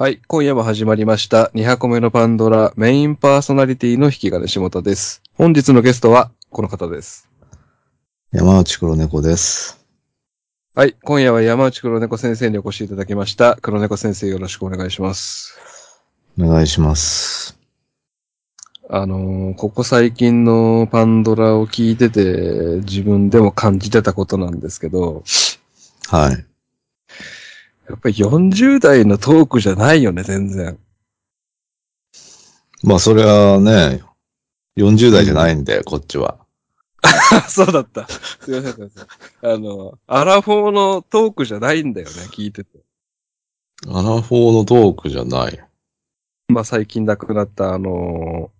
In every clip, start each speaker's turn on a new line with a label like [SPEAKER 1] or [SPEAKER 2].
[SPEAKER 1] はい、今夜も始まりました。200個目のパンドラメインパーソナリティの引き金下田です。本日のゲストはこの方です。
[SPEAKER 2] 山内黒猫です。
[SPEAKER 1] はい、今夜は山内黒猫先生にお越しいただきました。黒猫先生よろしくお願いします。
[SPEAKER 2] お願いします。
[SPEAKER 1] あのーここ最近のパンドラを聞いてて自分でも感じてたことなんですけど、
[SPEAKER 2] はい。
[SPEAKER 1] やっぱり40代のトークじゃないよね、全然。
[SPEAKER 2] まあ、それはね、40代じゃないんで、こっちは。
[SPEAKER 1] あ、そうだった。すいません、すいません。あの、アラフォーのトークじゃないんだよね、聞いてて。
[SPEAKER 2] アラフォーのトークじゃない。
[SPEAKER 1] まあ最近亡くなったあの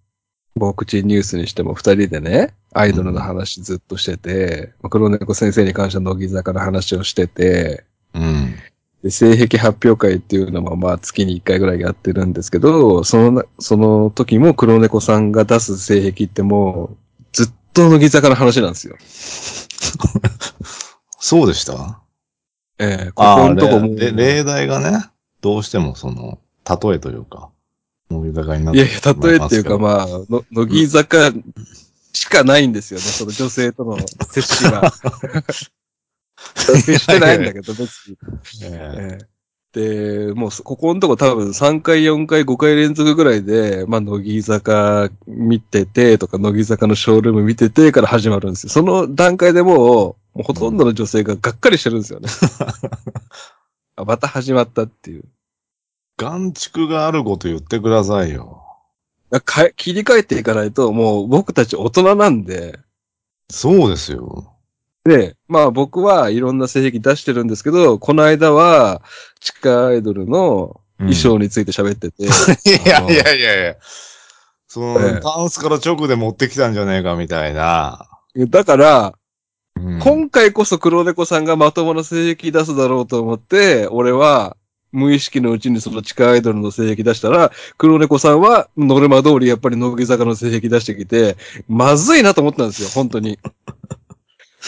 [SPEAKER 1] ー、ボクチンニュースにしても二人でね、アイドルの話ずっとしてて、まあ黒猫先生に関しては乃木坂の話をしてて、
[SPEAKER 2] うん。
[SPEAKER 1] で、性癖発表会っていうのもまあ月に一回ぐらいやってるんですけど、そのな、その時も黒猫さんが出す性癖ってもう、ずっと乃木坂の話なんですよ。
[SPEAKER 2] そうでした？
[SPEAKER 1] ええここのとこも。
[SPEAKER 2] れ例題がね、どうしてもその、例えというか、乃木坂になっ
[SPEAKER 1] いやいや、例えっていうか
[SPEAKER 2] ま
[SPEAKER 1] あ、の乃木坂しかないんですよね、その女性との接しが。接してないんだけど、別に。
[SPEAKER 2] え
[SPEAKER 1] ええで、もうそ、ここのとこ多分3回、4回、5回連続ぐらいで、まあ、乃木坂見ててとか、乃木坂のショールーム見ててから始まるんですよ。その段階でもう、もうほとんどの女性ががっかりしてるんですよね。あまた始まったっていう。
[SPEAKER 2] 眼蓄があること言ってくださいよ。
[SPEAKER 1] か切り替えていかないと、もう僕たち大人なんで、
[SPEAKER 2] そうですよ。
[SPEAKER 1] で、まあ僕はいろんな性癖出してるんですけど、この間は地下アイドルの衣装について喋ってて、
[SPEAKER 2] いやいやいやいや。その、
[SPEAKER 1] ええ
[SPEAKER 2] タンスから直で持ってきたんじゃねえかみたいな。
[SPEAKER 1] だから、
[SPEAKER 2] うん
[SPEAKER 1] 今回こそ黒猫さんがまともな性癖出すだろうと思って、俺は無意識のうちにその地下アイドルの性癖出したら、黒猫さんはノルマ通りやっぱり乃木坂の性癖出してきて、まずいなと思ったんですよ、本当に。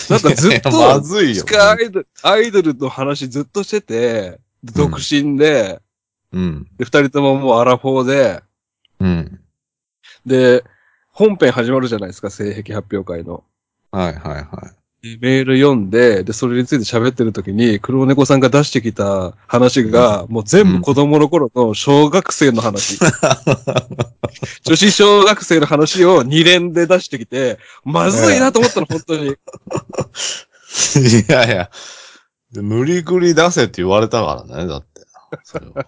[SPEAKER 1] なんかずっと、
[SPEAKER 2] まずいよ
[SPEAKER 1] アイドル、アイドルの話ずっとしてて、独身で、
[SPEAKER 2] うん。
[SPEAKER 1] で、二人とももうアラフォーで、
[SPEAKER 2] うん。
[SPEAKER 1] で、本編始まるじゃないですか、性癖発表会の。
[SPEAKER 2] はいはいは
[SPEAKER 1] でメール読んで、で、それについて喋ってる時に、黒猫さんが出してきた話が、もう全部子供の頃の小学生の話。女子小学生の話を2連で出してきて、まずいなと思ったの、本当に。
[SPEAKER 2] い。いやいや。で無理くり出せって言われたからね、だって。それは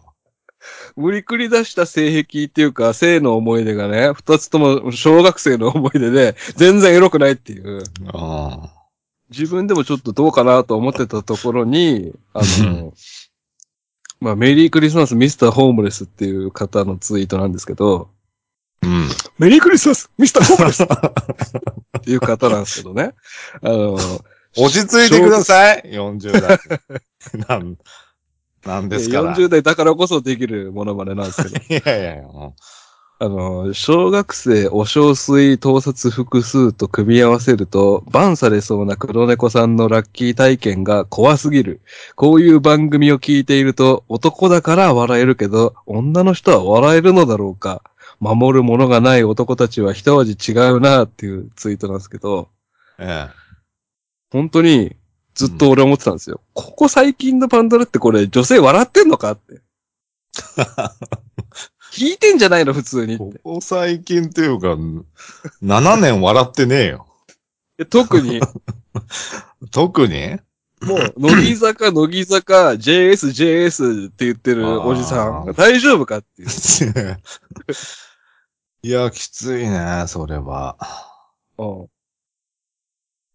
[SPEAKER 1] 無理くり出した性癖っていうか、性の思い出がね、二つとも小学生の思い出で、全然エロくないっていう。
[SPEAKER 2] あ
[SPEAKER 1] 自分でもちょっとどうかなと思ってたところに、あの、まあ、メリークリスマスミスターホームレスっていう方のツイートなんですけど、
[SPEAKER 2] あ。うん。
[SPEAKER 1] メリークリスマスミスターホームレス？っていう方なんですけどね。あの、
[SPEAKER 2] 落ち着いてください !40 代。なん、なんですから。
[SPEAKER 1] 40代だからこそできるものまねなんですけど、
[SPEAKER 2] いやいやいや。も
[SPEAKER 1] あの、小学生お小水盗撮複数と組み合わせると、バンされそうな黒猫さんのラッキー体験が怖すぎる。こういう番組を聞いていると、男だから笑えるけど、女の人は笑えるのだろうか。守るものがない男たちは一味違うなっていうツイートなんですけど、
[SPEAKER 2] うえ
[SPEAKER 1] 本当にずっと俺思ってたんですよ。ここ最近のパンドラってこれ女性笑ってんのかって。聞いてんじゃないの普通に。
[SPEAKER 2] こ
[SPEAKER 1] て。
[SPEAKER 2] こ最近っていうか、7年笑ってねえよ。
[SPEAKER 1] で特に、
[SPEAKER 2] 特に？
[SPEAKER 1] もう、乃木坂、乃木坂、JS、JS って言ってるおじさん大丈夫かっていう。
[SPEAKER 2] いや、きついね、それは。
[SPEAKER 1] うん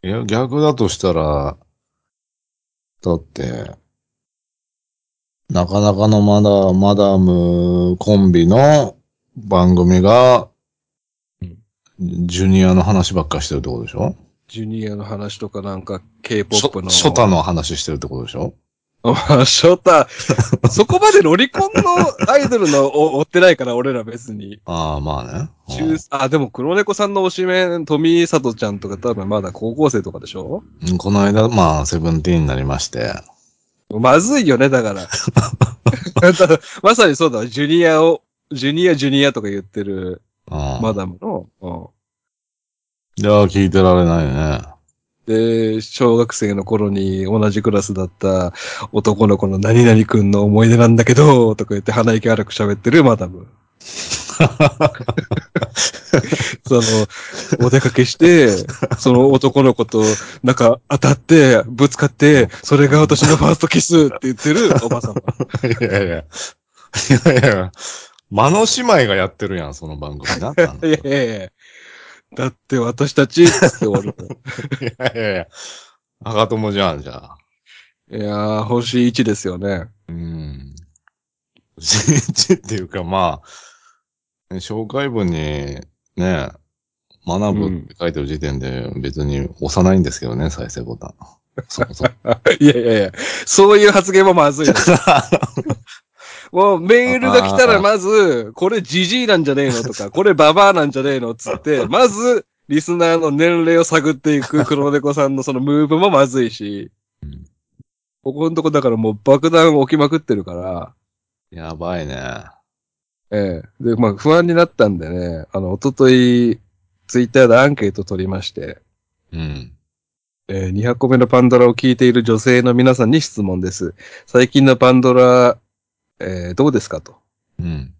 [SPEAKER 2] いや、逆だとしたら、だって、なかなかのまだ、マダムコンビの番組が、ジュニアの話ばっかりしてるってことでしょ？
[SPEAKER 1] ジュニアの話とかなんか
[SPEAKER 2] シ
[SPEAKER 1] K-POP の。
[SPEAKER 2] ョショタの話してるってことでしょ？
[SPEAKER 1] あショタ。そこまでロリコンのアイドルのお追ってないから、俺ら別に。
[SPEAKER 2] ああ、まあね。
[SPEAKER 1] 中あ、でも黒猫さんの推しメン、富井里ちゃんとか多分まだ高校生とかでしょ？
[SPEAKER 2] うんこの間、まあ、セブンティーンになりまして。
[SPEAKER 1] まずいよね、だから。まさにそうだ、ジュニアを、ジュニア、ジュニアとか言ってる
[SPEAKER 2] うん
[SPEAKER 1] マダムの、うん
[SPEAKER 2] いや、聞いてられないね。
[SPEAKER 1] で、小学生の頃に同じクラスだった男の子の何々くんの思い出なんだけど、とか言って鼻息荒く喋ってるマダム。その、お出かけして、その男の子と、なんか当たって、ぶつかって、それが私のファーストキスって言ってるおばさま。
[SPEAKER 2] いやいや。いやいや。間の姉妹がやってるやん、その番組。な
[SPEAKER 1] いやいやいや。だって私たち、つって終わる。
[SPEAKER 2] いやいやいや。赤友じゃん、じゃあ。
[SPEAKER 1] いやー、星1ですよね。
[SPEAKER 2] うん。1っていうか、まあ、ね紹介文に、ね、学ぶって書いてる時点で別に押さないんですけどね、再生ボタン。そもそも。
[SPEAKER 1] いやいやいや、そういう発言もまずいです。もうメールが来たらまず、これジジイなんじゃねえのとか、これババアなんじゃねえのっつって、まず、リスナーの年齢を探っていく黒猫さんのそのムーブもまずいし
[SPEAKER 2] うん、
[SPEAKER 1] ここのとこだからもう爆弾起きまくってるから、
[SPEAKER 2] やばいね。
[SPEAKER 1] ええ。で、まあ不安になったんでね、あの、おととい、ツイッターでアンケート取りまして、
[SPEAKER 2] うん。
[SPEAKER 1] えー200個目のパンドラを聞いている女性の皆さんに質問です。最近のパンドラ、えーどうですかと。
[SPEAKER 2] うん。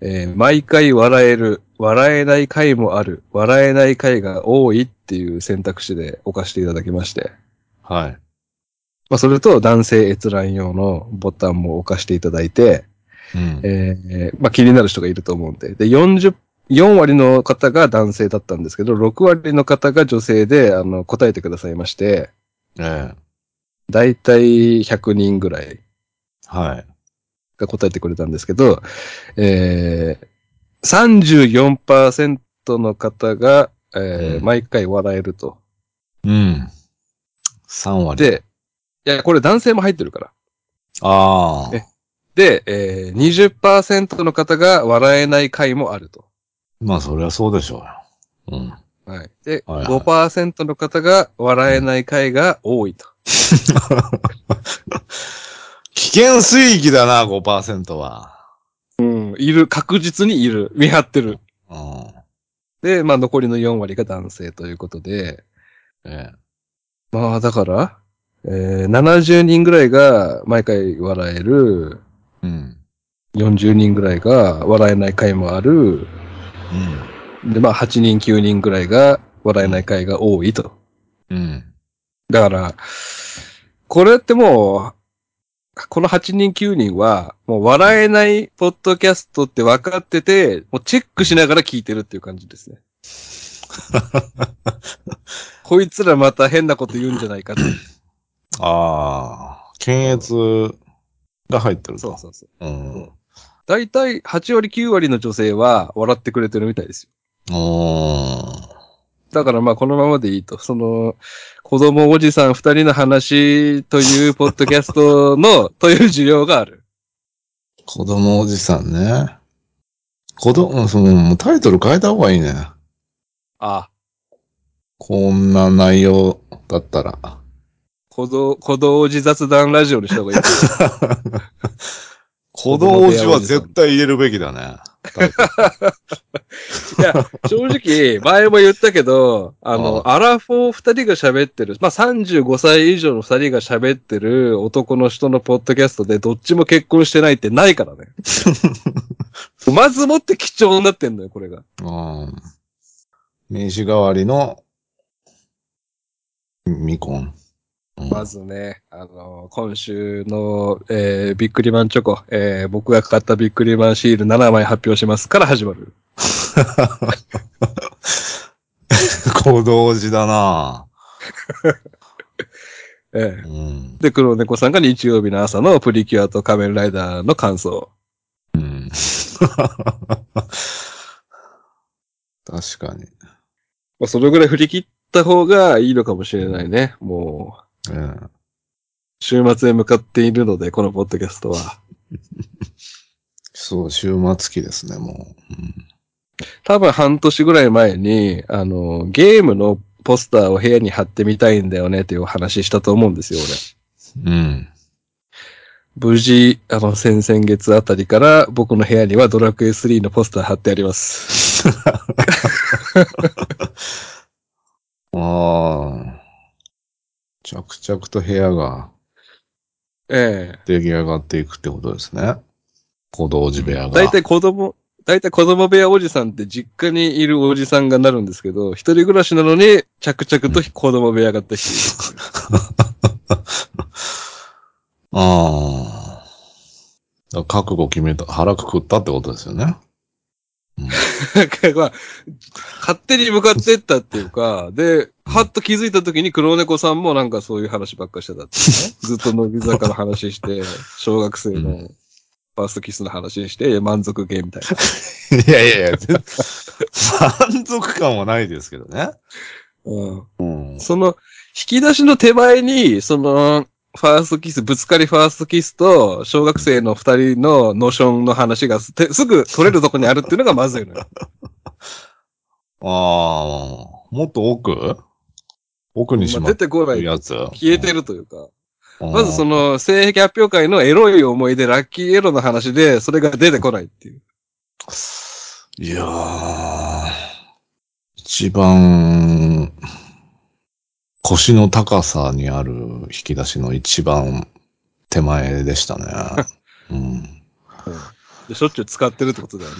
[SPEAKER 1] えー毎回笑える、笑えない回もある、笑えない回が多いっていう選択肢で置かせていただきまして。
[SPEAKER 2] はい。
[SPEAKER 1] まあ、それと男性閲覧用のボタンも置かせていただいて、
[SPEAKER 2] うん。
[SPEAKER 1] えーまあ、気になる人がいると思うんで。で、40、4割の方が男性だったんですけど、6割の方が女性で、あの、答えてくださいまして、
[SPEAKER 2] ええ。
[SPEAKER 1] だいたい100人ぐらい
[SPEAKER 2] はい。
[SPEAKER 1] が答えてくれたんですけど、えー、34%の方が、えー
[SPEAKER 2] うん
[SPEAKER 1] 毎回笑えると。
[SPEAKER 2] うん。3割。
[SPEAKER 1] で、いや、これ男性も入ってるから。
[SPEAKER 2] ああ。
[SPEAKER 1] えで、えー、20%の方が笑えない回もあると。
[SPEAKER 2] まあ、そりゃそうでしょうよ。うん。
[SPEAKER 1] はい。で、
[SPEAKER 2] はいはい
[SPEAKER 1] 5%の方が笑えない回が多いと。
[SPEAKER 2] 危険水域だな、5%は。
[SPEAKER 1] うん。いる、確実にいる。見張ってる。
[SPEAKER 2] うん。
[SPEAKER 1] で、まあ残りの4割が男性ということで、
[SPEAKER 2] ええ。
[SPEAKER 1] まあだから、えー、70人ぐらいが毎回笑える、
[SPEAKER 2] うん。
[SPEAKER 1] 40人ぐらいが笑えない回もある、
[SPEAKER 2] うん。
[SPEAKER 1] で、まあ8人9人ぐらいが笑えない回が多いと。
[SPEAKER 2] うん。
[SPEAKER 1] だから、これってもう、この8人9人は、もう笑えないポッドキャストって分かってて、もうチェックしながら聞いてるっていう感じですね。こいつらまた変なこと言うんじゃないかって。
[SPEAKER 2] ああ。検閲が入ってると。
[SPEAKER 1] そうそうそう。
[SPEAKER 2] うん。
[SPEAKER 1] だいたい8割9割の女性は笑ってくれてるみたいですよ。
[SPEAKER 2] おー
[SPEAKER 1] だからまあこのままでいいと。その、子供おじさん二人の話というポッドキャストの、という需要がある。
[SPEAKER 2] 子供おじさんね。子供、その、タイトル変えた方がいいね。
[SPEAKER 1] あ、
[SPEAKER 2] こんな内容だったら。
[SPEAKER 1] 子供、子供おじ雑談ラジオにした方がいい。
[SPEAKER 2] 子供おじは絶対入れるべきだね。
[SPEAKER 1] いや、正直、前も言ったけど、あの、アラフォー二人が喋ってる、まあ、35歳以上の二人が喋ってる男の人のポッドキャストでどっちも結婚してないってないからね。まずもって貴重になってんのよ、これが。
[SPEAKER 2] うん。名刺代わりの、ミコン。うん
[SPEAKER 1] まずね、あの、今週の、えー、ビックリマンチョコ、えー、僕が買ったビックリマンシール7枚発表しますから始まる。
[SPEAKER 2] 子供おじだな
[SPEAKER 1] え
[SPEAKER 2] う
[SPEAKER 1] ー、
[SPEAKER 2] ん。
[SPEAKER 1] で、黒猫さんが日曜日の朝のプリキュアと仮面ライダーの感想。
[SPEAKER 2] うん。確かに。
[SPEAKER 1] まあ、それぐらい振り切った方がいいのかもしれないね。もう、
[SPEAKER 2] え
[SPEAKER 1] 週末へ向かっているので、このポッドキャストは。
[SPEAKER 2] そう、週末期ですね、も
[SPEAKER 1] 多分半年ぐらい前に、あの、ゲームのポスターを部屋に貼ってみたいんだよねっていう話したと思うんですよ、
[SPEAKER 2] う。うん。
[SPEAKER 1] 無事、あの、先々月あたりから僕の部屋にはドラクエ3のポスター貼ってあります。
[SPEAKER 2] ああ。着々と部屋が
[SPEAKER 1] ええ
[SPEAKER 2] 出来上がっていくってことですね。小道寺部屋が。
[SPEAKER 1] 大体子供、大体子供部屋おじさんって実家にいるおじさんがなるんですけど、一人暮らしなのに着々と子供部屋ができてい
[SPEAKER 2] ああ。覚悟決めた、腹くくったってことですよね。
[SPEAKER 1] る。なん勝手に向かってったっていうか、で、はっと気づいた時に黒猫さんもなんかそういう話ばっかしてたってね。ずっと乃木坂の話して、小学生のファーストキスの話して、満足ゲーみたいな。
[SPEAKER 2] いやいやいや、全満足感はないですけどね。
[SPEAKER 1] うん
[SPEAKER 2] うん。
[SPEAKER 1] その、引き出しの手前に、その、ファーストキス、ぶつかりファーストキスと、小学生の二人のノーションの話がすぐ取れるとこにあるっていうのがまずいのよ。
[SPEAKER 2] ああ、もっと奥？奥にし
[SPEAKER 1] ま
[SPEAKER 2] って
[SPEAKER 1] 出こない。
[SPEAKER 2] るやつ。
[SPEAKER 1] 消えてるというか。
[SPEAKER 2] うん。
[SPEAKER 1] まずその、性癖発表会のエロい思い出、ラッキーエロの話で、それが出てこないっていう。
[SPEAKER 2] いやー、一番、腰の高さにある引き出しの一番手前でしたね。うん。
[SPEAKER 1] でしょっちゅう使ってるってことだよね。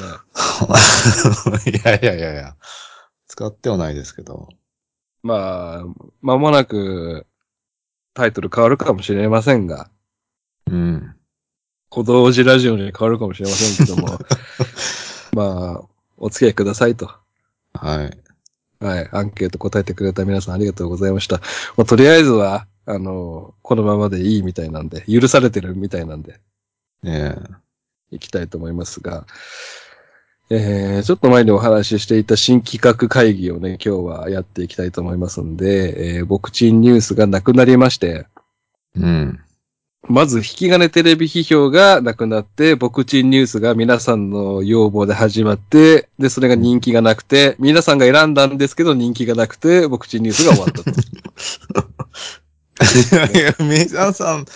[SPEAKER 2] いやいやいやいや、使ってはないですけど。
[SPEAKER 1] まあ、間もなく、タイトル変わるかもしれませんが、
[SPEAKER 2] うん。
[SPEAKER 1] 小道寺ラジオに変わるかもしれませんけども、まあ、お付き合いくださいと。
[SPEAKER 2] はい。
[SPEAKER 1] はい。アンケート答えてくれた皆さんありがとうございました。まあ、とりあえずは、あの、このままでいいみたいなんで、許されてるみたいなんで、
[SPEAKER 2] ね
[SPEAKER 1] 行きたいと思いますが、えー、ちょっと前にお話ししていた新企画会議をね、今日はやっていきたいと思いますんで、えー、僕チンニュースがなくなりまして、
[SPEAKER 2] え。うん。
[SPEAKER 1] まず、引き金テレビ批評がなくなって、僕チンニュースが皆さんの要望で始まって、で、それが人気がなくて、皆さんが選んだんですけど人気がなくて、僕チンニュースが終わったと。
[SPEAKER 2] いやいや、皆さん、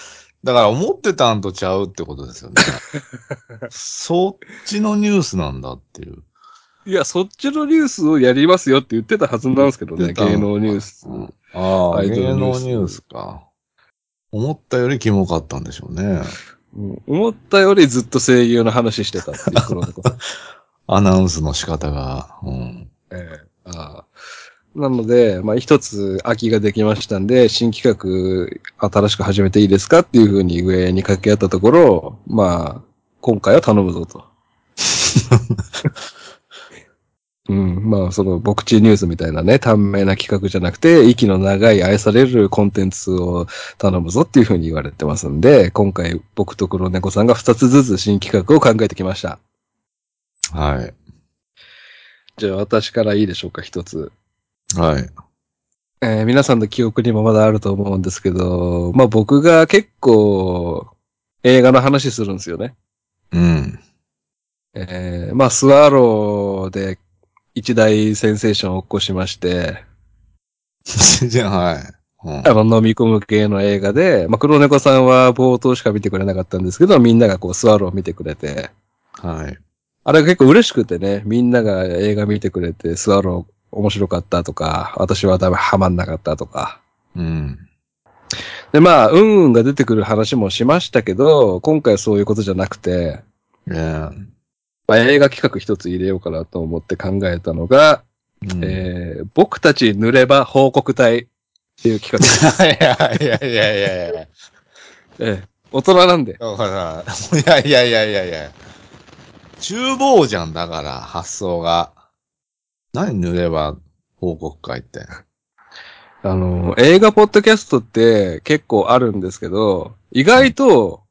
[SPEAKER 2] だから思ってたんとちゃうってことですよね。そっちのニュースなんだっていう。
[SPEAKER 1] いや、そっちのニュースをやりますよって言ってたはずなんですけどね、芸能ニュース。
[SPEAKER 2] うんああ、芸能ニュースか。思ったよりキモかったんでしょうね。
[SPEAKER 1] うん思ったよりずっと声優の話してたっていう黒猫さん。
[SPEAKER 2] アナウンスの仕方が。うん。
[SPEAKER 1] ええああなので、まあ、一つ空きができましたんで、新企画新しく始めていいですかっていうふうに上に掛け合ったところ、まあ、今回は頼むぞと。うん、まあ、その、僕チニュースみたいなね、短命な企画じゃなくて、息の長い愛されるコンテンツを頼むぞっていうふうに言われてますんで、今回僕と黒猫さんが二つずつ新企画を考えてきました。
[SPEAKER 2] はい。
[SPEAKER 1] じゃあ私からいいでしょうか、一つ。
[SPEAKER 2] はい。
[SPEAKER 1] えー皆さんの記憶にもまだあると思うんですけど、まあ僕が結構映画の話するんですよね。
[SPEAKER 2] うん。
[SPEAKER 1] えーまあスワローで一大センセーションを起こしまして、
[SPEAKER 2] じゃあ、はい。うん
[SPEAKER 1] あの飲み込む系の映画で、まあ黒猫さんは冒頭しか見てくれなかったんですけど、みんながこうスワローを見てくれて、
[SPEAKER 2] はい。
[SPEAKER 1] あれが結構嬉しくてね、みんなが映画見てくれて、スワロー面白かったとか、私は多分ハマんなかったとか、
[SPEAKER 2] うん。
[SPEAKER 1] で、まあ、うんうんが出てくる話もしましたけど、今回はそういうことじゃなくて、映画企画一つ入れようかなと思って考えたのが、
[SPEAKER 2] うん
[SPEAKER 1] えー僕たち塗れば報告隊っていう企画。
[SPEAKER 2] いやいやいやいやいや。
[SPEAKER 1] ええ大人なんで。
[SPEAKER 2] だから、いやいやいやいやいや。厨房じゃんだから、発想が。何塗れば報告会って？
[SPEAKER 1] あの、映画ポッドキャストって結構あるんですけど、意外と、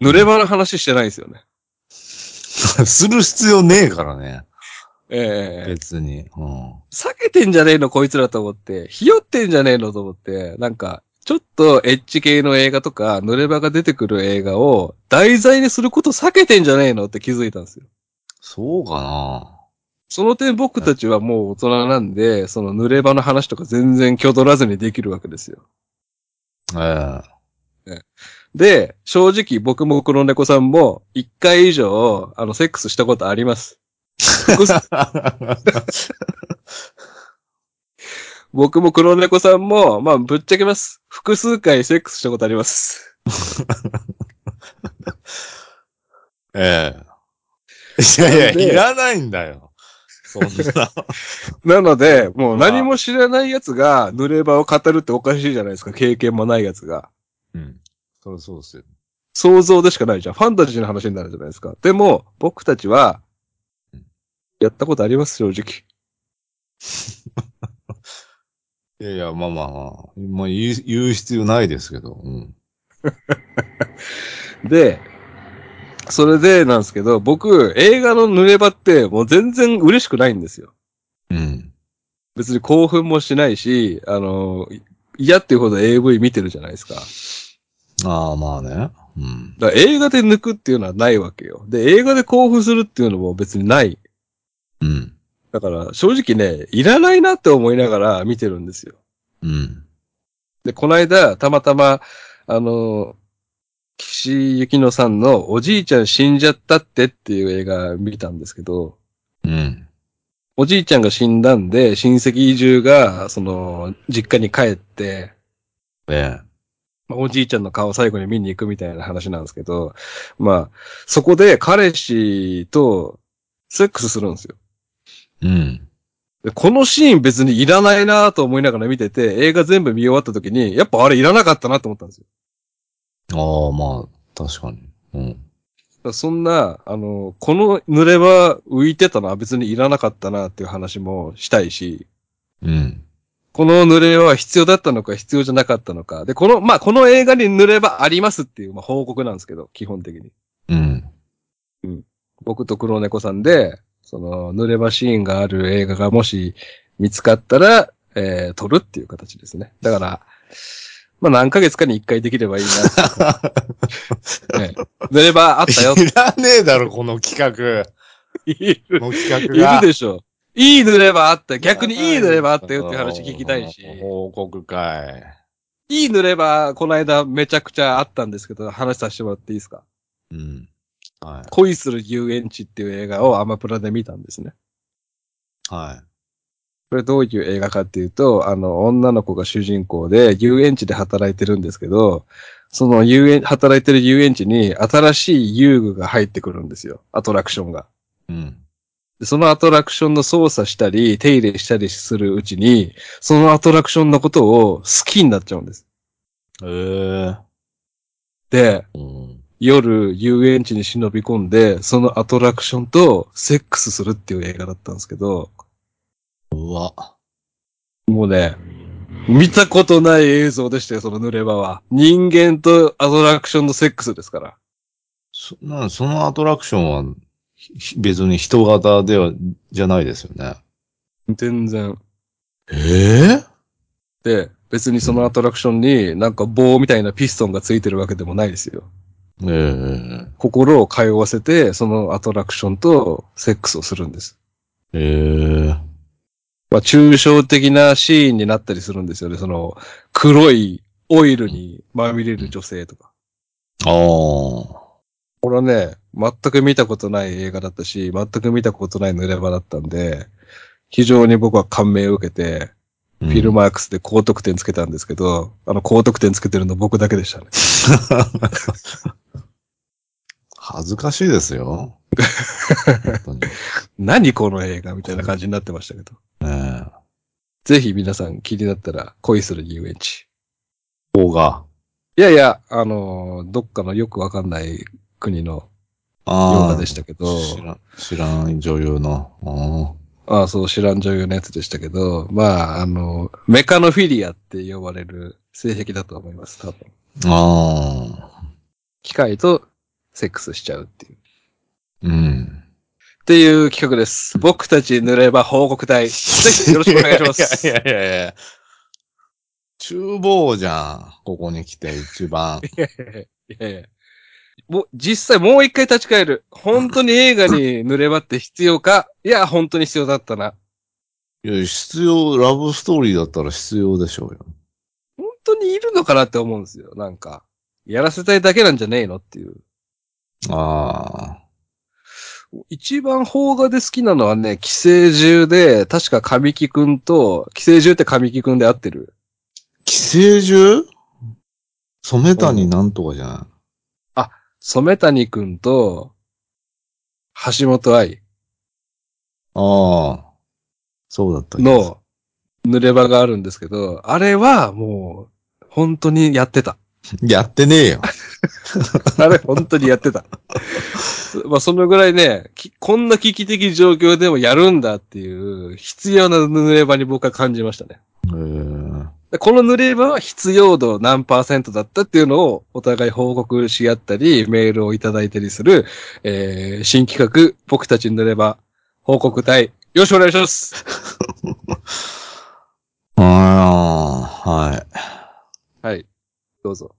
[SPEAKER 1] 塗れ場の話してないんですよね。
[SPEAKER 2] する必要ねえからね。
[SPEAKER 1] ええ
[SPEAKER 2] 別に。うん。
[SPEAKER 1] 避けてんじゃねえのこいつらと思って、ひよってんじゃねえのと思って、なんか、ちょっとエッジ系の映画とか、濡れ場が出てくる映画を題材にすること避けてんじゃねえのって気づいたんですよ。
[SPEAKER 2] そうかな
[SPEAKER 1] その点僕たちはもう大人なんで、その濡れ場の話とか全然挙取らずにできるわけですよ。
[SPEAKER 2] え
[SPEAKER 1] で、正直僕も黒猫さんも一回以上、あの、セックスしたことあります。僕も黒猫さんも、まあ、ぶっちゃけます。複数回セックスしたことあります。
[SPEAKER 2] ええ。いやいや、いらないんだよ。そんな。
[SPEAKER 1] なので、もう
[SPEAKER 2] まあ
[SPEAKER 1] 何も知らない奴が濡れ場を語るっておかしいじゃないですか。経験もない奴が。
[SPEAKER 2] うん。それそうですよ。
[SPEAKER 1] 想像でしかないじゃん。ファンタジーの話になるじゃないですか。でも、僕たちは
[SPEAKER 2] うん、
[SPEAKER 1] やったことあります、正直。
[SPEAKER 2] いやいや、まあまあまあ。まあ言う言う必要ないですけど。うん。
[SPEAKER 1] で、それでなんですけど、僕、映画の濡れ場ってもう全然嬉しくないんですよ。
[SPEAKER 2] うん。
[SPEAKER 1] 別に興奮もしないし、あの、嫌っていうほど AV 見てるじゃないですか。
[SPEAKER 2] ああ、まあね。うん。
[SPEAKER 1] だから映画で抜くっていうのはないわけよ。で、映画で興奮するっていうのも別にない。
[SPEAKER 2] うん。
[SPEAKER 1] だから、正直ね、いらないなって思いながら見てるんですよ。
[SPEAKER 2] うん。
[SPEAKER 1] で、この間、たまたま、あの、岸由乃さんのおじいちゃん死んじゃったってっていう映画見たんですけど、
[SPEAKER 2] うん。
[SPEAKER 1] おじいちゃんが死んだんで、親戚中が、その、実家に帰って、
[SPEAKER 2] ええ。
[SPEAKER 1] まあおじいちゃんの顔を最後に見に行くみたいな話なんですけど、まあ、そこで彼氏とセックスするんですよ。
[SPEAKER 2] うん。
[SPEAKER 1] でこのシーン別にいらないなと思いながら見てて、映画全部見終わった時に、やっぱあれいらなかったなと思ったんですよ。
[SPEAKER 2] ああ、まあ、確かに。うん。
[SPEAKER 1] そんな、あの、この濡れ場浮いてたのは別にいらなかったなっていう話もしたいし、
[SPEAKER 2] うん。
[SPEAKER 1] この濡れ場は必要だったのか必要じゃなかったのか。で、この、まあ、この映画に濡れ場ありますっていう、まあ、報告なんですけど、基本的に。
[SPEAKER 2] うん。
[SPEAKER 1] 僕と黒猫さんで、その、濡れ場シーンがある映画がもし見つかったら、えー、撮るっていう形ですね。だから、まあ、何ヶ月かに一回できればいいな。ね濡れ場あったよ。
[SPEAKER 2] いらねえだろ、この企画。
[SPEAKER 1] いる
[SPEAKER 2] この企画
[SPEAKER 1] い
[SPEAKER 2] が。
[SPEAKER 1] るでしょ。いい濡れ場あった。逆にいい濡れ場あったよっていう話聞きたいし。
[SPEAKER 2] 報告会。
[SPEAKER 1] いい濡れ場、この間めちゃくちゃあったんですけど、話させてもらっていいですか？
[SPEAKER 2] うん。は
[SPEAKER 1] 恋する遊園地っていう映画をアマプラで見たんですね。
[SPEAKER 2] い。はい。
[SPEAKER 1] これどういう映画かっていうと、あの、女の子が主人公で遊園地で働いてるんですけど、その遊園、働いてる遊園地に新しい遊具が入ってくるんですよ。アトラクションが。
[SPEAKER 2] うん。
[SPEAKER 1] でそのアトラクションの操作したり、手入れしたりするうちに、そのアトラクションのことを好きになっちゃうんです。
[SPEAKER 2] ええ
[SPEAKER 1] で、
[SPEAKER 2] うん。
[SPEAKER 1] 夜遊園地に忍び込んで、そのアトラクションとセックスするっていう映画だったんですけど、
[SPEAKER 2] うわ。
[SPEAKER 1] もうね、見たことない映像でしたよ、その濡れ場は。人間とアトラクションのセックスですから。
[SPEAKER 2] そなそのアトラクションは、ひ別に人型では、じゃないですよね。
[SPEAKER 1] 全然。
[SPEAKER 2] ええ
[SPEAKER 1] で、別にそのアトラクションになんか棒みたいなピストンがついてるわけでもないですよ。
[SPEAKER 2] ええ
[SPEAKER 1] 心を通わせて、そのアトラクションとセックスをするんです。
[SPEAKER 2] ええ
[SPEAKER 1] まあ、抽象的なシーンになったりするんですよね。その、黒いオイルにまみれる女性とか。
[SPEAKER 2] ああ。
[SPEAKER 1] これはね、全く見たことない映画だったし、全く見たことない濡れ場だったんで、非常に僕は感銘を受けて、
[SPEAKER 2] フ
[SPEAKER 1] フィルマークスで高得点つけたんですけど、あの高得点つけてるの僕だけでしたね。
[SPEAKER 2] 恥ずかしいですよ。
[SPEAKER 1] 何この映画みたいな感じになってましたけど。
[SPEAKER 2] ええ
[SPEAKER 1] ぜひ皆さん気になったら恋する遊園地。
[SPEAKER 2] 方が。
[SPEAKER 1] いやいや、あのーどっかのよくわかんない国の
[SPEAKER 2] ああ。
[SPEAKER 1] 洋画でしたけど、
[SPEAKER 2] 知らん、知らん女優の。
[SPEAKER 1] ああ、そう、知らん女優のやつでしたけど、まあ、あの、メカノフィリアって呼ばれる性癖だと思います、多分。
[SPEAKER 2] ああ。
[SPEAKER 1] 機械とセックスしちゃうっていう。
[SPEAKER 2] うん。
[SPEAKER 1] っていう企画です。僕たち濡れば報告隊。ぜひよろしくお願いします。
[SPEAKER 2] いやいやいやいや。厨房じゃん。ここに来て一番。
[SPEAKER 1] いやいやいやもう、実際もう一回立ち返る。本当に映画に濡れ場って必要か？いや、本当に必要だったな。
[SPEAKER 2] いや、必要、ラブストーリーだったら必要でしょうよ。
[SPEAKER 1] 本当にいるのかなって思うんですよ、なんか。やらせたいだけなんじゃねえのっていう。
[SPEAKER 2] あ
[SPEAKER 1] 一番邦画で好きなのはね、寄生獣で、確か神木くんと、寄生獣って神木くんで合ってる？
[SPEAKER 2] 寄生獣？染谷なんとかじゃない？
[SPEAKER 1] 染谷くんと、橋本愛
[SPEAKER 2] ああ。そうだった
[SPEAKER 1] の濡れ場があるんですけど、あれはもう、本当にやってた。
[SPEAKER 2] やってねえよ。
[SPEAKER 1] あれ本当にやってた。まあそのぐらいね、きこんな危機的状況でもやるんだっていう必要な濡れ場に僕は感じましたね。この濡れ場は必要度何パーセントだったっていうのをお互い報告し合ったり、メールをいただいたりする、えー、新企画、僕たち濡れ場報告隊、よろしくお願いします。
[SPEAKER 2] ああ、はい。
[SPEAKER 1] はい。どうぞ。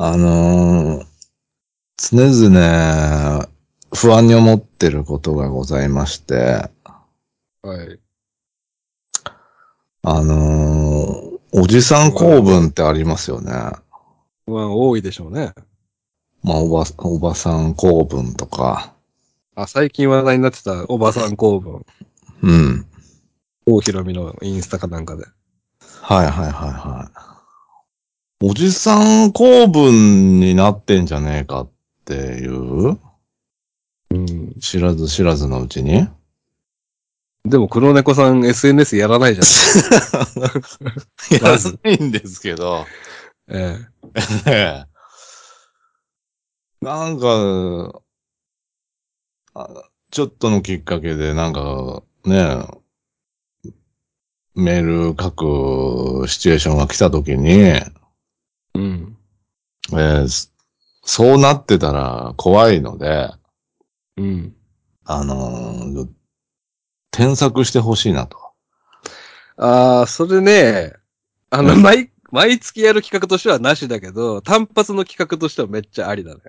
[SPEAKER 2] あのー、常々不安に思ってることがございまして、
[SPEAKER 1] はい。
[SPEAKER 2] あのー、おじさん公文ってありますよね。
[SPEAKER 1] 不安多いでしょうね。
[SPEAKER 2] まあ、おば、おばさん公文とか。
[SPEAKER 1] あ、最近話題になってたおばさん公文、
[SPEAKER 2] うん。
[SPEAKER 1] 大ひろみのインスタかなんかで。
[SPEAKER 2] はいはいはいはい。おじさん公文になってんじゃねえかっていう？
[SPEAKER 1] うん。
[SPEAKER 2] 知らず知らずのうちに？
[SPEAKER 1] でも黒猫さん SNS やらないじゃん。
[SPEAKER 2] やらないんですけど。
[SPEAKER 1] え
[SPEAKER 2] え えなんか、あちょっとのきっかけで、なんか、ね、メール書くシチュエーションが来た時に、え
[SPEAKER 1] え。うん。
[SPEAKER 2] ーそそうなってたら怖いので、
[SPEAKER 1] うん。
[SPEAKER 2] あのー添削してほしいなと。
[SPEAKER 1] ああ、それね、あの、毎、毎月やる企画としてはなしだけど、単発の企画としてはめっちゃありだね。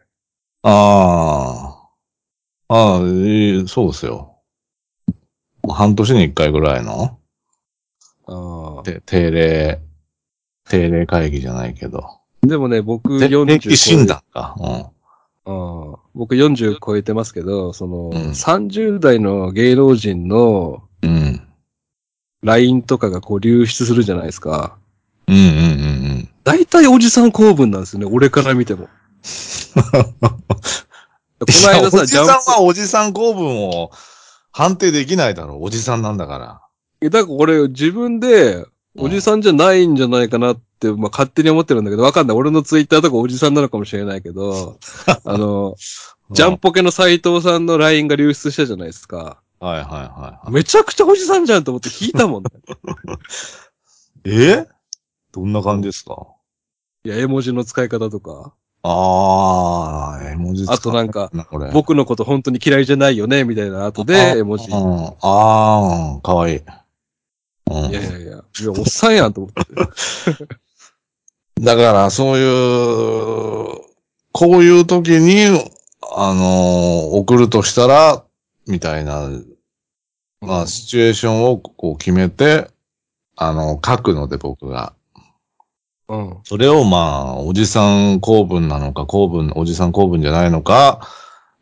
[SPEAKER 2] ああ。ああ、いいそうですよ。半年に一回ぐらいの
[SPEAKER 1] あ
[SPEAKER 2] て定例、定例会議じゃないけど。
[SPEAKER 1] あ。でもね、僕
[SPEAKER 2] て
[SPEAKER 1] 40
[SPEAKER 2] 定期診断か。うん。
[SPEAKER 1] ああ僕40超えてますけど、その、
[SPEAKER 2] うん
[SPEAKER 1] 30代の芸能人の
[SPEAKER 2] うん。
[SPEAKER 1] LINE とかがこう流出するじゃないですか。
[SPEAKER 2] うんうんうん
[SPEAKER 1] 大体おじさん公文なんですよね、俺から見ても。こ
[SPEAKER 2] うん。
[SPEAKER 1] の間さ、
[SPEAKER 2] おじさんはおじさん公文を判定できないだろう。おじさんなんだから。
[SPEAKER 1] いやだから俺自分で、おじさんじゃないんじゃないかなって、まあ勝手に思ってるんだけど、わかんない。俺のツイッターとかおじさんなのかもしれないけど、あの、ジャンポケの斎藤さんの LINE が流出したじゃないですか。
[SPEAKER 2] はいはいはいはい。
[SPEAKER 1] めちゃくちゃおじさんじゃんと思って聞いたもんね。
[SPEAKER 2] え？どんな感じですか？
[SPEAKER 1] いや、絵文字の使い方とか、
[SPEAKER 2] ああ、絵文字使
[SPEAKER 1] あとなんか。僕のこと本当に嫌いじゃないよね、みたいな後で絵文字。
[SPEAKER 2] ああ、かわいい。うん
[SPEAKER 1] やいやいや、いや、おっさんやんと思って。
[SPEAKER 2] だから、そういう、こういう時に、あのー送るとしたら、みたいな、まあ、シチュエーションをこう決めて、あの、書くので僕が。
[SPEAKER 1] うん。
[SPEAKER 2] それをまあ、おじさん公文なのか、公文、おじさん公文じゃないのか、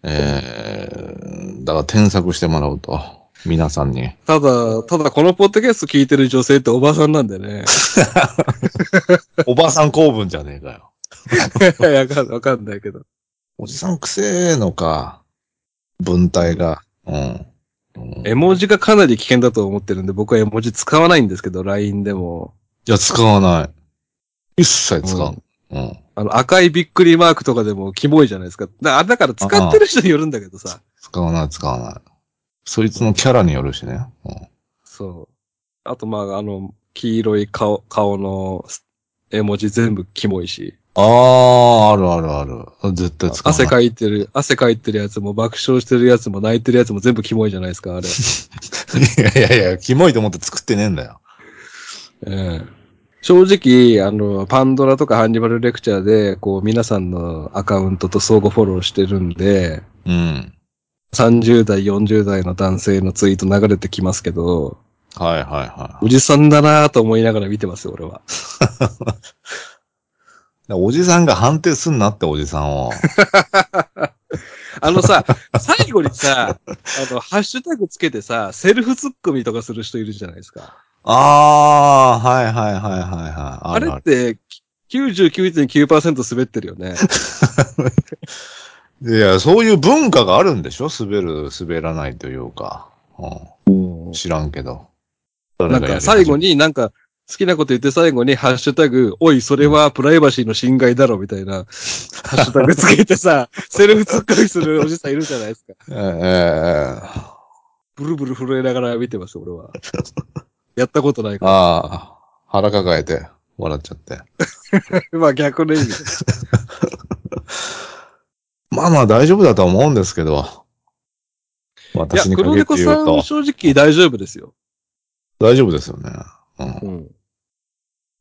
[SPEAKER 2] えー、だから添削してもらうと。皆さんに。
[SPEAKER 1] ただ、ただこのポッドキャスト聞いてる女性っておばさんなんでね。
[SPEAKER 2] おばさん公文じゃねえかよ。
[SPEAKER 1] いやわかんわかんないけど。
[SPEAKER 2] おじさんくせえのか。文体が。うん。うん
[SPEAKER 1] 絵文字がかなり危険だと思ってるんで、僕は絵文字使わないんですけど、LINE でも。
[SPEAKER 2] いや、使わない。一切使う。うん。
[SPEAKER 1] あの、赤いびっくりマークとかでもキモいじゃないですか。だあだから使ってる人によるんだけどさ。
[SPEAKER 2] 使わない、使わない。そいつのキャラによるしね。うん
[SPEAKER 1] そう。あと、まあ、あの、黄色い顔、顔の絵文字全部キモいし。
[SPEAKER 2] ああ、あるあるある。絶対使わない。
[SPEAKER 1] 汗かいてる、汗かいてるやつも爆笑してるやつも泣いてるやつも全部キモいじゃないですか、あれ。
[SPEAKER 2] いやいやいや、キモいと思って作ってねえんだよ。
[SPEAKER 1] ええ正直、あの、パンドラとかハンニバルレクチャーで、こう、皆さんのアカウントと相互フォローしてるんで、
[SPEAKER 2] うん。
[SPEAKER 1] 30代、40代の男性のツイート流れてきますけど、
[SPEAKER 2] はいはいは
[SPEAKER 1] おじさんだなぁと思いながら見てますよ、俺は。
[SPEAKER 2] おじさんが判定すんなって、おじさんを。
[SPEAKER 1] あのさ、最後にさ、あの、ハッシュタグつけてさ、セルフツッコミとかする人いるじゃないですか。
[SPEAKER 2] ああ、はいはいはいはいはい。
[SPEAKER 1] あれって、99.9%滑ってるよね。
[SPEAKER 2] いや、そういう文化があるんでしょ？滑る、滑らないというか。うん、知らんけど。
[SPEAKER 1] なんか最後になんか好きなこと言って最後にハッシュタグ、おい、それはプライバシーの侵害だろみたいな、ハッシュタグつけてさ、セルフツッコミするおじさんいるじゃないですか。
[SPEAKER 2] えええ
[SPEAKER 1] ブルブル震えながら見てます、俺は。やったことないか
[SPEAKER 2] ああ、腹抱えて笑っちゃって。
[SPEAKER 1] ら。まあ逆の意味で。
[SPEAKER 2] まあまあ大丈夫だと思うんですけど。
[SPEAKER 1] いや
[SPEAKER 2] 私、に
[SPEAKER 1] 黒
[SPEAKER 2] 限って言うと
[SPEAKER 1] 猫さんは、正直大丈夫ですよ。
[SPEAKER 2] 大丈夫ですよね。うん。
[SPEAKER 1] うん。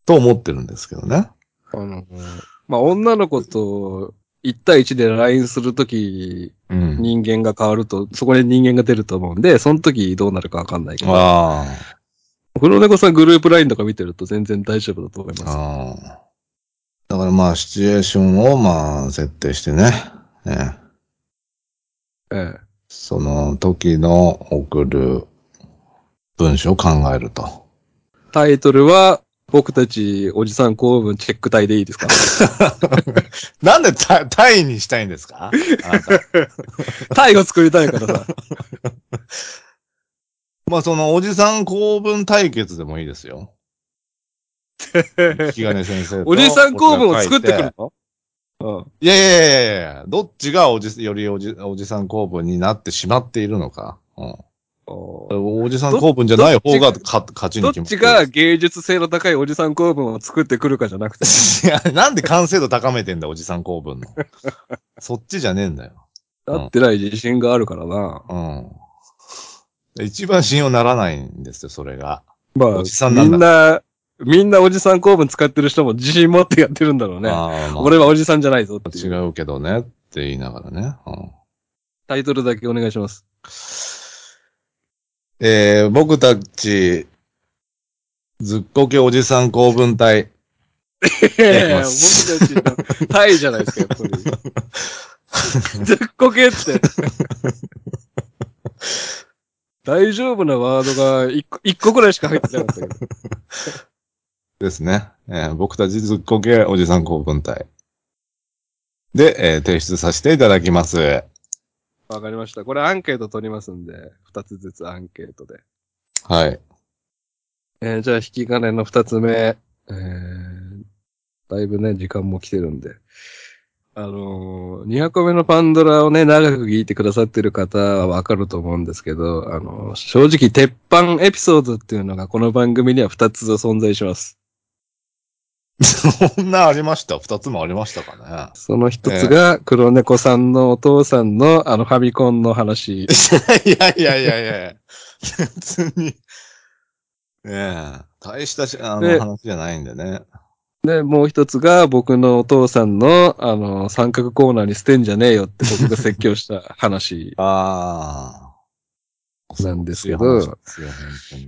[SPEAKER 2] と思ってるんですけどね。
[SPEAKER 1] あの、まあ女の子と1対1で LINE するとき、
[SPEAKER 2] うん。
[SPEAKER 1] 人間が変わると、そこで人間が出ると思うんで、その時どうなるかわかんないけど。
[SPEAKER 2] あ
[SPEAKER 1] 黒猫さんグループ LINE とか見てると全然大丈夫だと思い
[SPEAKER 2] あ。
[SPEAKER 1] ます。
[SPEAKER 2] ああ。だからまあ、シチュエーションをまあ、設定してね。ね
[SPEAKER 1] ええ。
[SPEAKER 2] その時の送る文章を考えると。
[SPEAKER 1] タイトルは、僕たちおじさん公文チェック隊でいいですか？
[SPEAKER 2] なんでタタイにしたいんですか？
[SPEAKER 1] タイを作りたいからさ。
[SPEAKER 2] まあ、そのおじさん公文対決でもいいですよ。引き金先生と。
[SPEAKER 1] おじさん公文を作ってくるの？うん。
[SPEAKER 2] いやいやいやいやいやどっちがおじ、よりおじ、おじさん公文になってしまっているのか。うん。
[SPEAKER 1] お
[SPEAKER 2] おじさん公文じゃない方がか勝ち
[SPEAKER 1] どっ
[SPEAKER 2] に決ま
[SPEAKER 1] ちが芸術性の高いおじさん公文を作ってくるかじゃなくて。
[SPEAKER 2] いや、なんで完成度高めてんだ、おじさん公文の。そっちじゃねえんだよ。
[SPEAKER 1] だってない自信があるからな。
[SPEAKER 2] うん。一番信用ならないんですよ、それが。
[SPEAKER 1] まあ、
[SPEAKER 2] おじさんなんだ
[SPEAKER 1] みんな、みんなおじさん公文使ってる人も自信持ってやってるんだろうね。
[SPEAKER 2] まあ
[SPEAKER 1] 俺はおじさんじゃないぞ。
[SPEAKER 2] 違うけどねって言いながらね。うん
[SPEAKER 1] タイトルだけお願いします。
[SPEAKER 2] えー、僕たち、ずっこけおじさん公文隊。
[SPEAKER 1] いやいや、僕たちのタイじゃないですか、やっぱり。ずっこけって。大丈夫なワードが一個、一個くらいしか入ってなかったけど。
[SPEAKER 2] ですね。えー僕たちずっこけおじさん公文隊。で、えー提出させていただきます。
[SPEAKER 1] わかりました。これアンケート取りますんで、二つずつアンケートで。
[SPEAKER 2] はい。
[SPEAKER 1] えーじゃあ引き金の二つ目。えー、だいぶね、時間も来てるんで。あのー、200個目のパンドラをね、長く聞いてくださってる方はわかると思うんですけど、あのー正直、鉄板エピソードっていうのがこの番組には二つ存在します。
[SPEAKER 2] そんなありました？二つもありましたかね？
[SPEAKER 1] その一つが、黒猫さんのお父さんのあのファミコンの話。
[SPEAKER 2] いやいやいやいや別に。ねえ、大したしあ
[SPEAKER 1] で
[SPEAKER 2] の話じゃないんでね。
[SPEAKER 1] で、もう一つが僕のお父さんのあの三角コーナーに捨てんじゃねえよって僕が説教した 話
[SPEAKER 2] ああ。
[SPEAKER 1] なんですけど。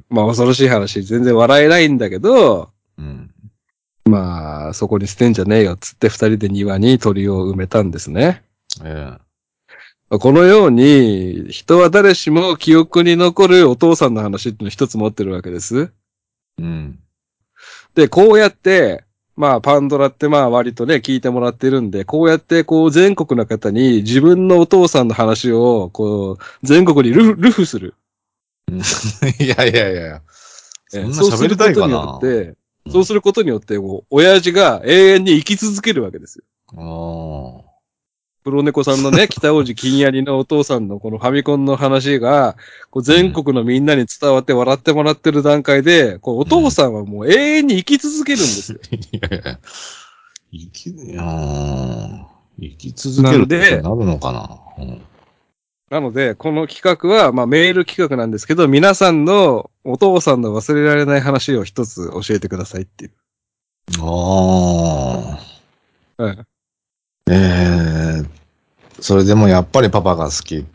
[SPEAKER 1] まあ恐ろしい話、全然笑えないんだけど、
[SPEAKER 2] うん。
[SPEAKER 1] まあそこに捨てんじゃねえよっつって二人で庭に鳥を埋めたんですね。
[SPEAKER 2] え
[SPEAKER 1] このように、人は誰しも記憶に残るお父さんの話っていうのを一つ持ってるわけです。
[SPEAKER 2] え。うん。
[SPEAKER 1] で、こうやって、まあ、パンドラってまあ割とね、聞いてもらってるんで、こうやってこう全国の方に自分のお父さんの話を、こう、全国にルフルフする。
[SPEAKER 2] いやいやいやそんな
[SPEAKER 1] そうす
[SPEAKER 2] 喋りたいか
[SPEAKER 1] ることによ
[SPEAKER 2] な
[SPEAKER 1] って、そうすることによって、もう、親父が永遠に生き続けるわけですよ。
[SPEAKER 2] ああ。
[SPEAKER 1] 黒猫さんのね、北王子金槍のお父さんのこのファミコンの話が、こう全国のみんなに伝わって笑ってもらってる段階で、こうお父さんはもう永遠に生き続けるんですよ。
[SPEAKER 2] いやいや。生き、いやー生き続けるってなるのかなうん
[SPEAKER 1] なので、この企画は、まあメール企画なんですけど、皆さんのお父さんの忘れられない話を一つ教えてくださいっていう。
[SPEAKER 2] ああ。
[SPEAKER 1] はい
[SPEAKER 2] ええそれでもやっぱりパパが好き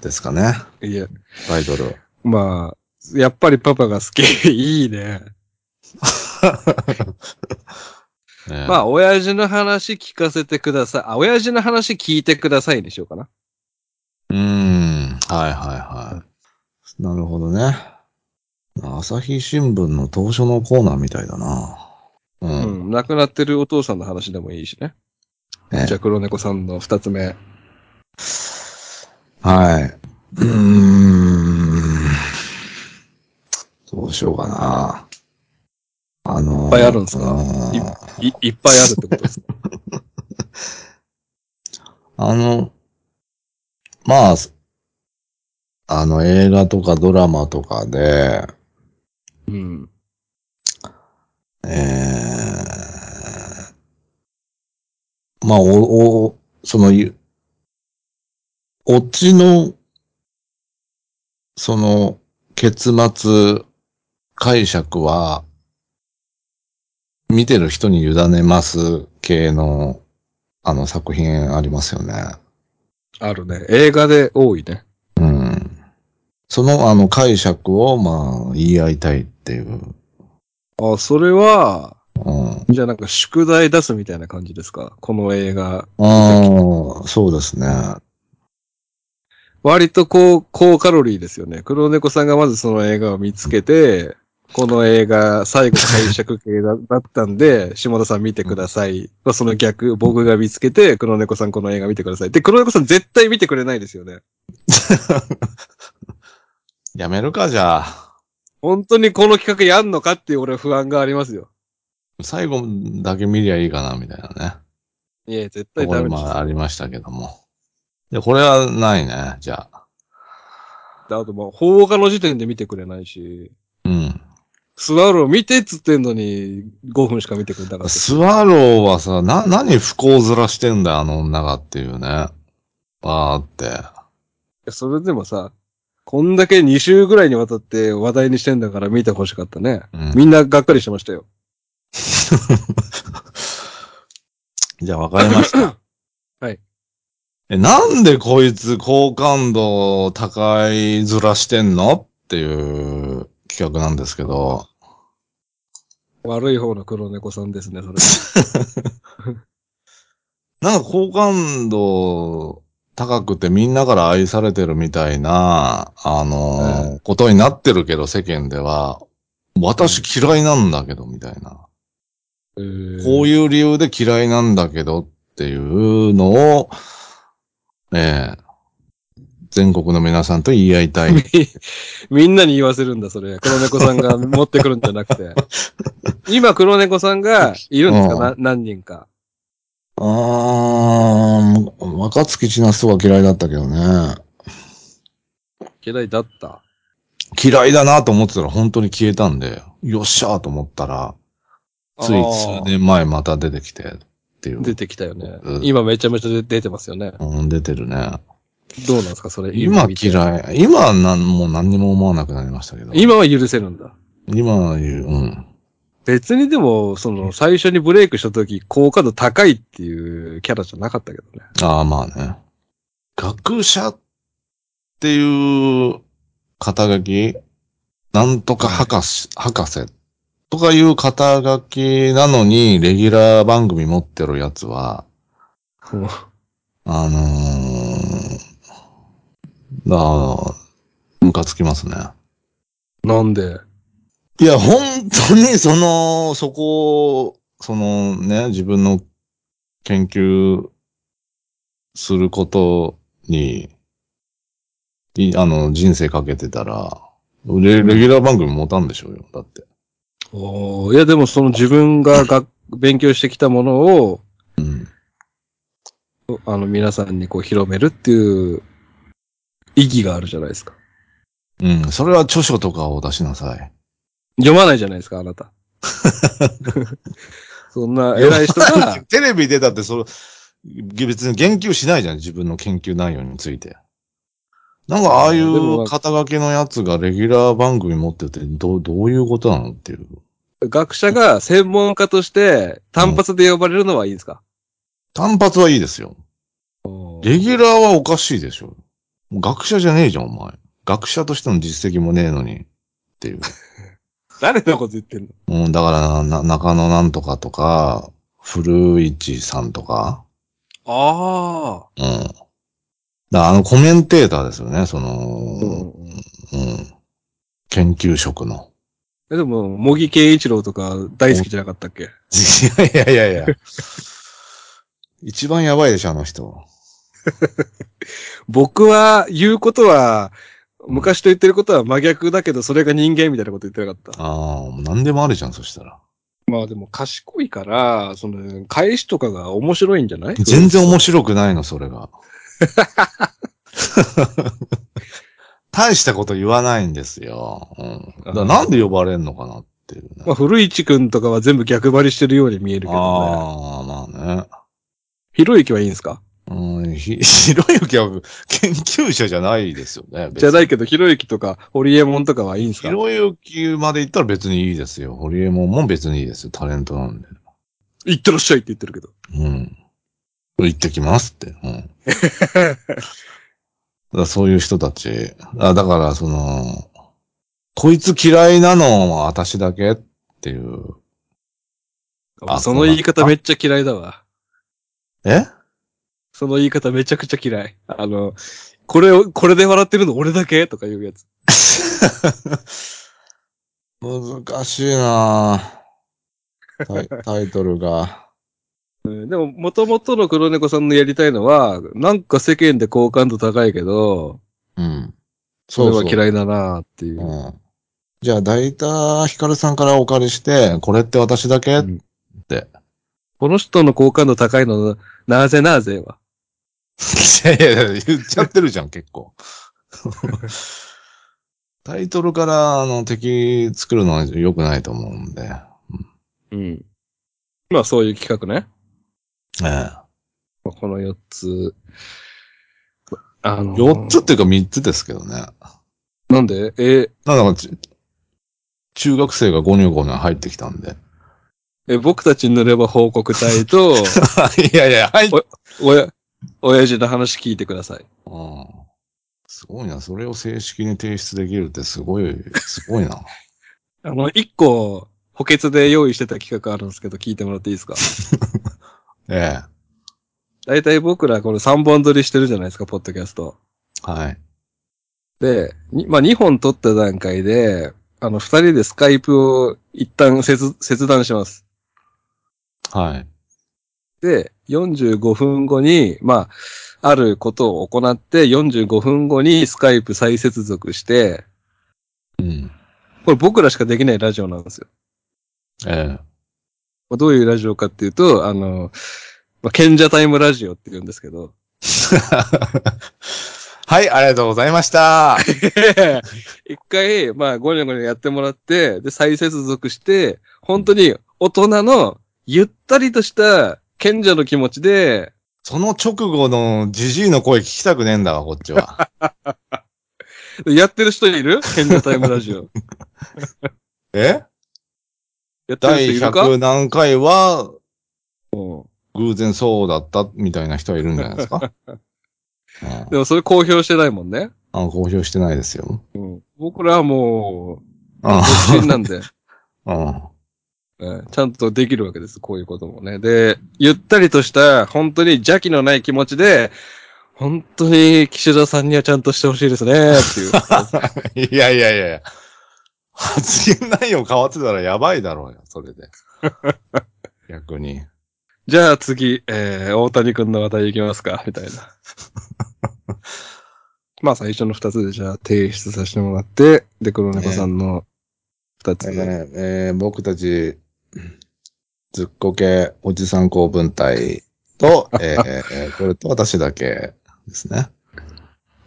[SPEAKER 2] ですかね？
[SPEAKER 1] いや、
[SPEAKER 2] タイトル。
[SPEAKER 1] まあ、やっぱりパパが好き。いいね。
[SPEAKER 2] ね
[SPEAKER 1] まあ、親父の話聞かせてください。あ、親父の話聞いてくださいにしようかな。
[SPEAKER 2] うーん。はいはいはい。なるほどね。朝日新聞の当初のコーナーみたいだな。う。
[SPEAKER 1] うんん。亡くなってるお父さんの話でもいいしね。
[SPEAKER 2] ね
[SPEAKER 1] じゃあ、黒猫さんの二つ目。
[SPEAKER 2] はい。うーん。どうしようかな。あのー、
[SPEAKER 1] いっぱいあるんすか？
[SPEAKER 2] うん
[SPEAKER 1] い、いっぱいあるってことです。
[SPEAKER 2] あの、まあ、あの映画とかドラマとかで、
[SPEAKER 1] うん。
[SPEAKER 2] えー、まあ、お、お、その、ゆオチの、その、結末、解釈は、見てる人に委ねます系の、あの作品ありますよね。
[SPEAKER 1] あるね。映画で多いね。
[SPEAKER 2] うん。その、あの、解釈を、まあ、言い合いたいっていう。
[SPEAKER 1] あ、それは、
[SPEAKER 2] うん。
[SPEAKER 1] じゃあなんか宿題出すみたいな感じですか？この映画。
[SPEAKER 2] ああ、そうですね。
[SPEAKER 1] 割と高、高カロリーですよね。黒猫さんがまずその映画を見つけて、この映画、最後解釈系だだったんで、下田さん見てください。まあその逆、僕が見つけて、黒猫さんこの映画見てください。で、黒猫さん絶対見てくれないですよね。
[SPEAKER 2] やめるか、じゃあ。
[SPEAKER 1] 本当にこの企画やんのかっていう俺は不安がありますよ。
[SPEAKER 2] 最後だけ見りゃいいかな、みたいなね。
[SPEAKER 1] いや、絶対ダメです。
[SPEAKER 2] まあありましたけども。で、これはないね、じゃあ。
[SPEAKER 1] あともう、放課の時点で見てくれないし、
[SPEAKER 2] うん。
[SPEAKER 1] スワロー見てっつってんのに5分しか見てくれなかったし。
[SPEAKER 2] スワローはさ、な、何不幸面してんだよ、あの女がっていうね。わーって。
[SPEAKER 1] それでもさ、こんだけ2週ぐらいにわたって話題にしてんだから見てほしかったね。
[SPEAKER 2] うん。
[SPEAKER 1] みんながっかりしてましたよ。
[SPEAKER 2] じゃあわかりました。
[SPEAKER 1] はい。
[SPEAKER 2] え、なんでこいつ好感度高い面してんの？っていう企画なんですけど。
[SPEAKER 1] 悪い方の黒猫さんですね、それ。
[SPEAKER 2] なんか好感度高くてみんなから愛されてるみたいな、あのーことになってるけど世間では、私嫌いなんだけど、みたいな。こう
[SPEAKER 1] う。
[SPEAKER 2] いう理由で嫌いなんだけどっていうのを、ええ全国の皆さんと言い合いたい。
[SPEAKER 1] みんなに言わせるんだ、それ。黒猫さんが持ってくるんじゃなくて。今、黒猫さんがいるんですか、
[SPEAKER 2] うん
[SPEAKER 1] な何人か。
[SPEAKER 2] あー、若月千夏とか嫌いだったけどね。
[SPEAKER 1] 嫌いだった？
[SPEAKER 2] 嫌いだなと思ってたら本当に消えたんで、よっしゃーと思ったら、つい数年前また出てきてっていう。
[SPEAKER 1] 出てきたよね。
[SPEAKER 2] うん
[SPEAKER 1] 今めちゃめちゃ出てますよね。
[SPEAKER 2] うん、出てるね。
[SPEAKER 1] どうなんですか、それ。
[SPEAKER 2] 今嫌い。今はなんもう何にも思わなくなりましたけど。
[SPEAKER 1] 今は許せるんだ。
[SPEAKER 2] 今は言う、うん。
[SPEAKER 1] 別にでも、その、最初にブレイクした時、好感度高いっていうキャラじゃなかったけどね。
[SPEAKER 2] ああ、まあね。学者っていう肩書きなんとか博士、博士とかいう肩書きなのに、レギュラー番組持ってるやつは、あのー、だムカつきますね。
[SPEAKER 1] なんで？
[SPEAKER 2] いや、本当にその、そこを、そのね、自分の研究することに、いあの、人生かけてたら、レレギュラー番組持たんでしょうよ、だって。
[SPEAKER 1] おーいや、でもその自分が が勉強してきたものを、
[SPEAKER 2] うん。
[SPEAKER 1] あの、皆さんにこう広めるっていう意義があるじゃないですか。
[SPEAKER 2] うん、それは著書とかを出しなさい。
[SPEAKER 1] 読まないじゃないですか、あなた。そんな偉い人が、
[SPEAKER 2] テレビ出たって、それ、別に言及しないじゃん、自分の研究内容について。なんか、ああいう肩書きのやつがレギュラー番組持ってて、どう、どういうことなのっていう。
[SPEAKER 1] 学者が専門家として単発で呼ばれるのはいいんですか、
[SPEAKER 2] 単発はいいですよ。レギュラーはおかしいでしょ。学者じゃねえじゃん、お前。学者としての実績もねえのに。っていう。
[SPEAKER 1] 誰のこと言ってんの？
[SPEAKER 2] うん、だからな、中野なんとかとか、古市さんとか、
[SPEAKER 1] ああ。
[SPEAKER 2] うん。だあのコメンテーターですよね、その、
[SPEAKER 1] うん
[SPEAKER 2] うん。研究職の。
[SPEAKER 1] えでも、茂木健一郎とか大好きじゃなかったっけ？
[SPEAKER 2] いやいやいやいや。一番やばいでしょ、あの人。
[SPEAKER 1] 僕は言うことは、昔と言ってることは真逆だけど、それが人間みたいなこと言ってなかった。
[SPEAKER 2] ああ、もう何でもあるじゃん、そしたら。
[SPEAKER 1] まあでも賢いから、その、返しとかが面白いんじゃない？
[SPEAKER 2] 全然面白くないの、それが。大したこと言わないんですよ。うん。だからなんで呼ばれんのかなっていうね。
[SPEAKER 1] まあ、古市くんとかは全部逆張りしてるように見えるけどね。
[SPEAKER 2] ああ、まあね。
[SPEAKER 1] ひろゆきはいいんですか？
[SPEAKER 2] うん、ひ、ひろゆきは研究者じゃないですよね。。
[SPEAKER 1] じゃないいけど、ひろゆきとか、ホリエモンとかはいいんですか？
[SPEAKER 2] ひろゆきまで行ったら別にいいですよ。ホリエモンも別にいいですよ。タレントなんで。
[SPEAKER 1] 行ってらっしゃいって言ってるけど。
[SPEAKER 2] うん。行ってきますって。うん。だそういう人たち。あだから、その、こいつ嫌いなのは私だけっていう。あ
[SPEAKER 1] その言い方めっちゃ嫌いだわ。
[SPEAKER 2] え？
[SPEAKER 1] その言い方めちゃくちゃ嫌い。あの、これを、これで笑ってるの俺だけとか言うやつ。
[SPEAKER 2] 難しいなぁタイ タイトルが。
[SPEAKER 1] うんでも、元々の黒猫さんのやりたいのは、なんか世間で好感度高いけど、
[SPEAKER 2] うん。
[SPEAKER 1] それは
[SPEAKER 2] い。
[SPEAKER 1] 嫌いだなっていう。
[SPEAKER 2] うん。じゃあ、大田ヒカルさんからお借りして、これって私だけ？っ
[SPEAKER 1] うん
[SPEAKER 2] て。
[SPEAKER 1] この人の好感度高いの、なぜなぜは。
[SPEAKER 2] い やいやいや、言っちゃってるじゃん、結構。タイトルから、あの、敵作るのは良くないと思うんで。
[SPEAKER 1] うん。まあそういう企画ね。
[SPEAKER 2] え
[SPEAKER 1] まあこの4つ。あの
[SPEAKER 2] え。4つっていうか3つですけどね。
[SPEAKER 1] なんで？え、
[SPEAKER 2] なんだかち、中学生が5入5入入ってきたんで。
[SPEAKER 1] え、僕たち塗れば報告隊と、
[SPEAKER 2] いやいや、はい。
[SPEAKER 1] おや、親父の話聞いてください。
[SPEAKER 2] うんすごいな。それを正式に提出できるってすごい、すごいな。
[SPEAKER 1] あの、一個、補欠で用意してた企画あるんですけど、聞いてもらっていいですか？
[SPEAKER 2] ええ。
[SPEAKER 1] 大体僕らこれ3本撮りしてるじゃないですか、ポッドキャスト。
[SPEAKER 2] はい。
[SPEAKER 1] で、にまあ2本撮った段階で、あの、2人でスカイプを一旦切切断します。
[SPEAKER 2] はい。
[SPEAKER 1] で、45分後に、まあ、あることを行って、45分後にスカイプ再接続して、
[SPEAKER 2] うん。
[SPEAKER 1] これ僕らしかできないラジオなんですよ。
[SPEAKER 2] ええ。
[SPEAKER 1] まあどういうラジオかっていうと、あの、まあ、賢者タイムラジオって言うんですけど、
[SPEAKER 2] はい、ありがとうございました。
[SPEAKER 1] 一回、まあ、ゴニョゴニョやってもらって、で、再接続して、本当に大人のゆったりとした賢者の気持ちで、
[SPEAKER 2] その直後のジジイの声聞きたくねえんだわ、こっちは。
[SPEAKER 1] やってる人いる？賢者タイムラジオ。
[SPEAKER 2] え？
[SPEAKER 1] やってる
[SPEAKER 2] 第
[SPEAKER 1] 人いるか、
[SPEAKER 2] 100何回は
[SPEAKER 1] うん
[SPEAKER 2] 偶然そうだったみたいな人はいるんじゃないですか？うん
[SPEAKER 1] でもそれ公表してないもんね。
[SPEAKER 2] あ公表してないですよ。
[SPEAKER 1] うん、僕らはもう、
[SPEAKER 2] うん
[SPEAKER 1] 独身なんで、
[SPEAKER 2] うん。
[SPEAKER 1] うんちゃんとできるわけです。こういうこともね。で、ゆったりとした、本当に邪気のない気持ちで、本当に岸田さんにはちゃんとしてほしいですね、っていう。
[SPEAKER 2] いやいやいや発言内容変わってたらやばいだろうよ、それで。逆に。
[SPEAKER 1] じゃあ次、えー、大谷くんの話題いきますか、みたいな。まあ最初の二つでじゃあ提出させてもらって、で、黒猫さんの二つ
[SPEAKER 2] え
[SPEAKER 1] で。
[SPEAKER 2] ーえー僕たち、ずっこけおじさん公文体と、えーえーこれと私だけですね。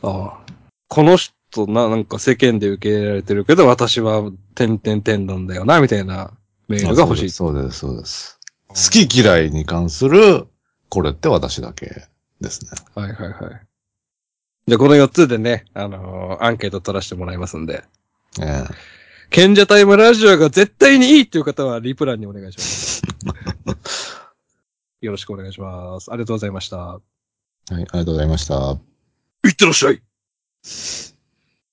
[SPEAKER 1] ああこの人な、なんか世間で受け入れられてるけど、私は、てんてんてんなんだよな、みたいなメールが欲しい。
[SPEAKER 2] そうです、そうです。好き嫌いに関する、これって私だけですね。
[SPEAKER 1] はいはいはい。じゃあこの4つでね、あのーアンケート取らせてもらいますんで。
[SPEAKER 2] えー
[SPEAKER 1] 賢者タイムラジオが絶対にいいっていう方はリプランにお願いします。よろしくお願いします。ありがとうございました。
[SPEAKER 2] はい、ありがとうございました。
[SPEAKER 1] いってらっしゃい